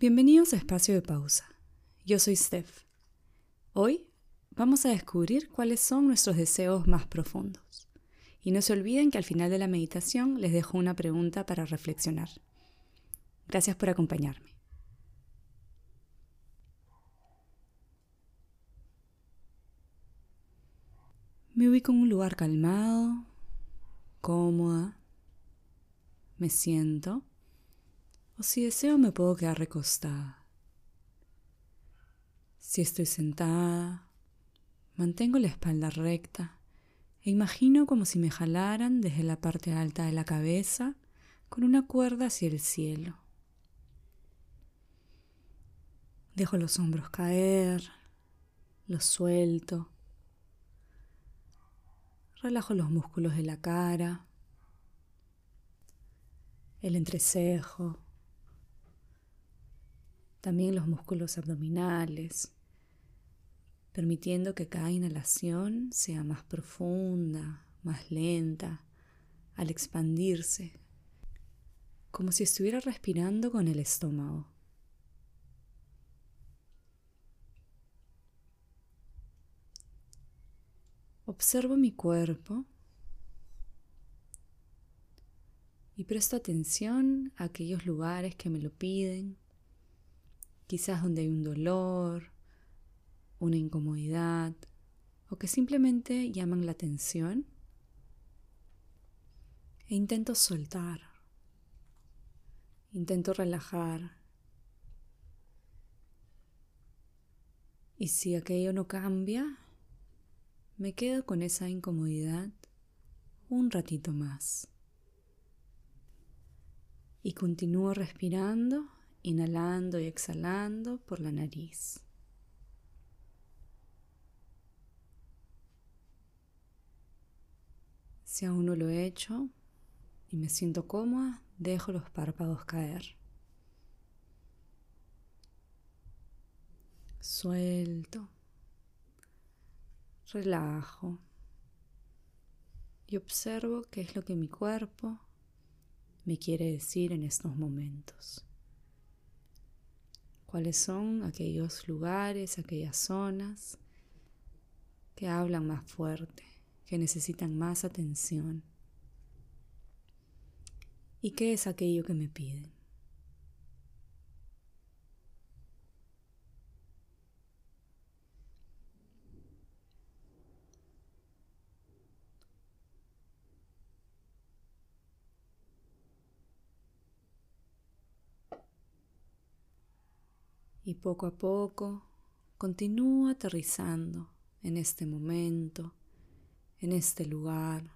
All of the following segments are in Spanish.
Bienvenidos a Espacio de Pausa. Yo soy Steph. Hoy vamos a descubrir cuáles son nuestros deseos más profundos. Y no se olviden que al final de la meditación les dejo una pregunta para reflexionar. Gracias por acompañarme. Me ubico en un lugar calmado, cómoda, me siento o si deseo me puedo quedar recostada. Si estoy sentada, mantengo la espalda recta e imagino como si me jalaran desde la parte alta de la cabeza con una cuerda hacia el cielo. Dejo los hombros caer, los suelto, relajo los músculos de la cara, el entrecejo, también los músculos abdominales, permitiendo que cada inhalación sea más profunda, más lenta, al expandirse, como si estuviera respirando con el estómago. Observo mi cuerpo y presto atención a aquellos lugares que me lo piden quizás donde hay un dolor, una incomodidad o que simplemente llaman la atención. E intento soltar, intento relajar. Y si aquello no cambia, me quedo con esa incomodidad un ratito más. Y continúo respirando inhalando y exhalando por la nariz. Si aún no lo he hecho y me siento cómoda, dejo los párpados caer. Suelto, relajo y observo qué es lo que mi cuerpo me quiere decir en estos momentos cuáles son aquellos lugares, aquellas zonas que hablan más fuerte, que necesitan más atención. ¿Y qué es aquello que me piden? Y poco a poco continúo aterrizando en este momento, en este lugar,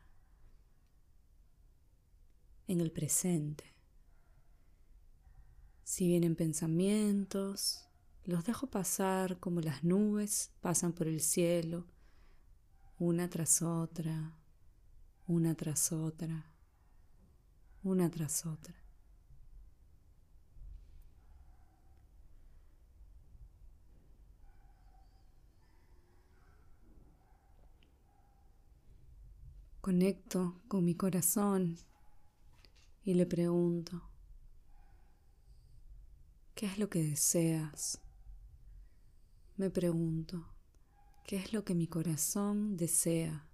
en el presente. Si vienen pensamientos, los dejo pasar como las nubes pasan por el cielo, una tras otra, una tras otra, una tras otra. Conecto con mi corazón y le pregunto, ¿qué es lo que deseas? Me pregunto, ¿qué es lo que mi corazón desea?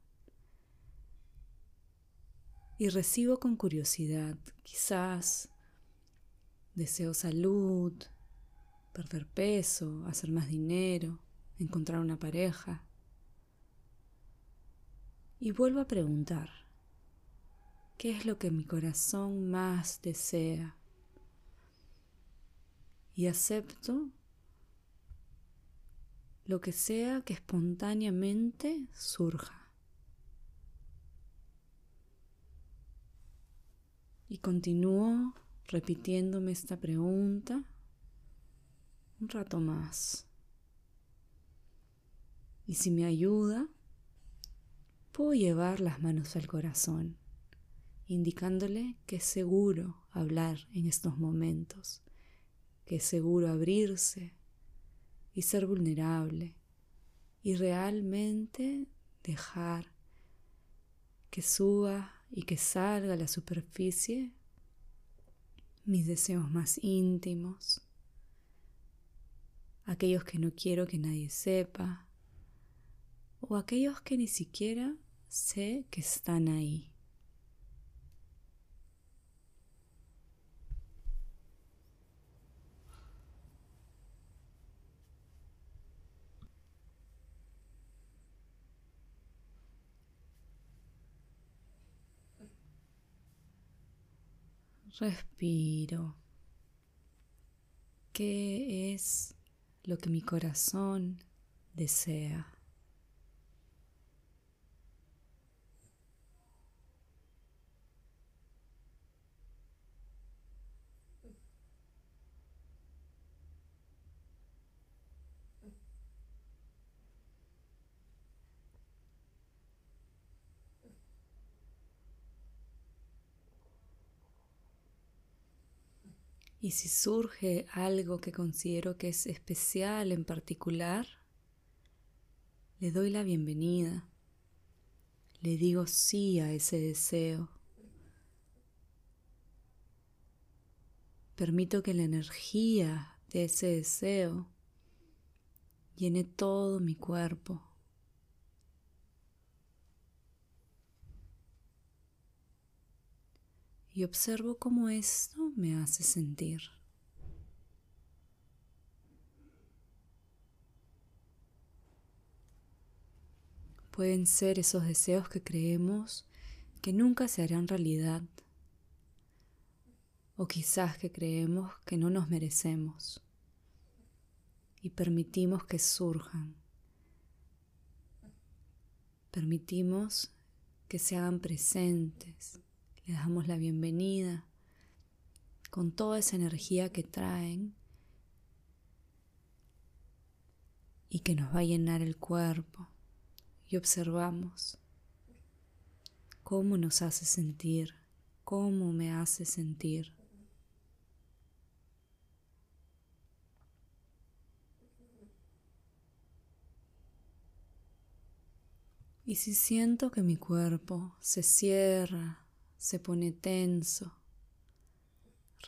Y recibo con curiosidad, quizás deseo salud, perder peso, hacer más dinero, encontrar una pareja. Y vuelvo a preguntar, ¿qué es lo que mi corazón más desea? Y acepto lo que sea que espontáneamente surja. Y continúo repitiéndome esta pregunta un rato más. Y si me ayuda, puedo llevar las manos al corazón, indicándole que es seguro hablar en estos momentos, que es seguro abrirse y ser vulnerable y realmente dejar que suba y que salga a la superficie mis deseos más íntimos, aquellos que no quiero que nadie sepa, o aquellos que ni siquiera sé que están ahí. Respiro. ¿Qué es lo que mi corazón desea? Y si surge algo que considero que es especial en particular, le doy la bienvenida. Le digo sí a ese deseo. Permito que la energía de ese deseo llene todo mi cuerpo. Y observo cómo esto me hace sentir. Pueden ser esos deseos que creemos que nunca se harán realidad o quizás que creemos que no nos merecemos y permitimos que surjan. Permitimos que se hagan presentes les damos la bienvenida con toda esa energía que traen y que nos va a llenar el cuerpo y observamos cómo nos hace sentir, cómo me hace sentir. Y si siento que mi cuerpo se cierra se pone tenso.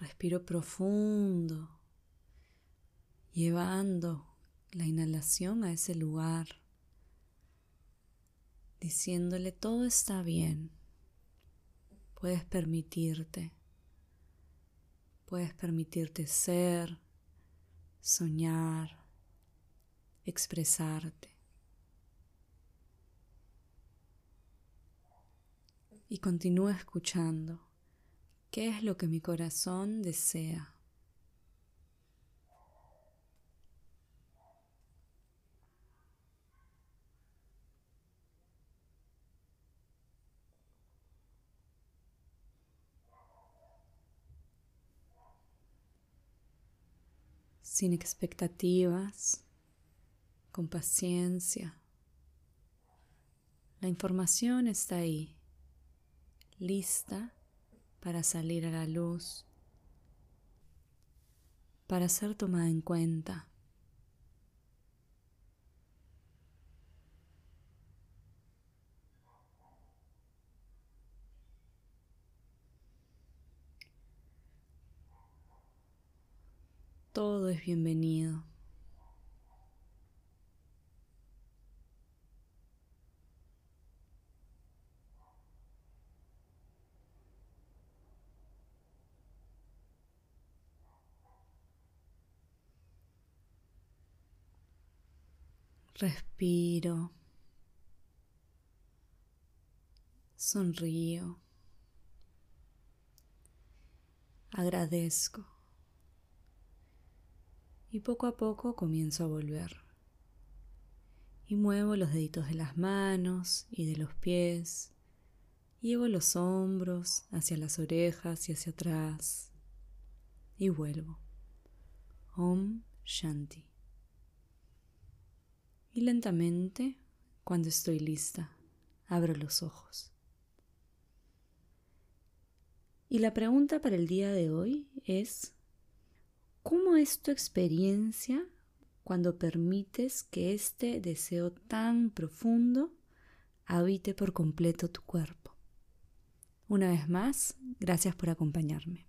Respiro profundo, llevando la inhalación a ese lugar, diciéndole todo está bien. Puedes permitirte, puedes permitirte ser, soñar, expresarte. Y continúa escuchando qué es lo que mi corazón desea. sin expectativas, con paciencia. La información está ahí lista para salir a la luz, para ser tomada en cuenta. Todo es bienvenido. Respiro. Sonrío. Agradezco. Y poco a poco comienzo a volver. Y muevo los deditos de las manos y de los pies. Llevo los hombros hacia las orejas y hacia atrás. Y vuelvo. Om Shanti y lentamente, cuando estoy lista, abro los ojos. Y la pregunta para el día de hoy es, ¿cómo es tu experiencia cuando permites que este deseo tan profundo habite por completo tu cuerpo? Una vez más, gracias por acompañarme.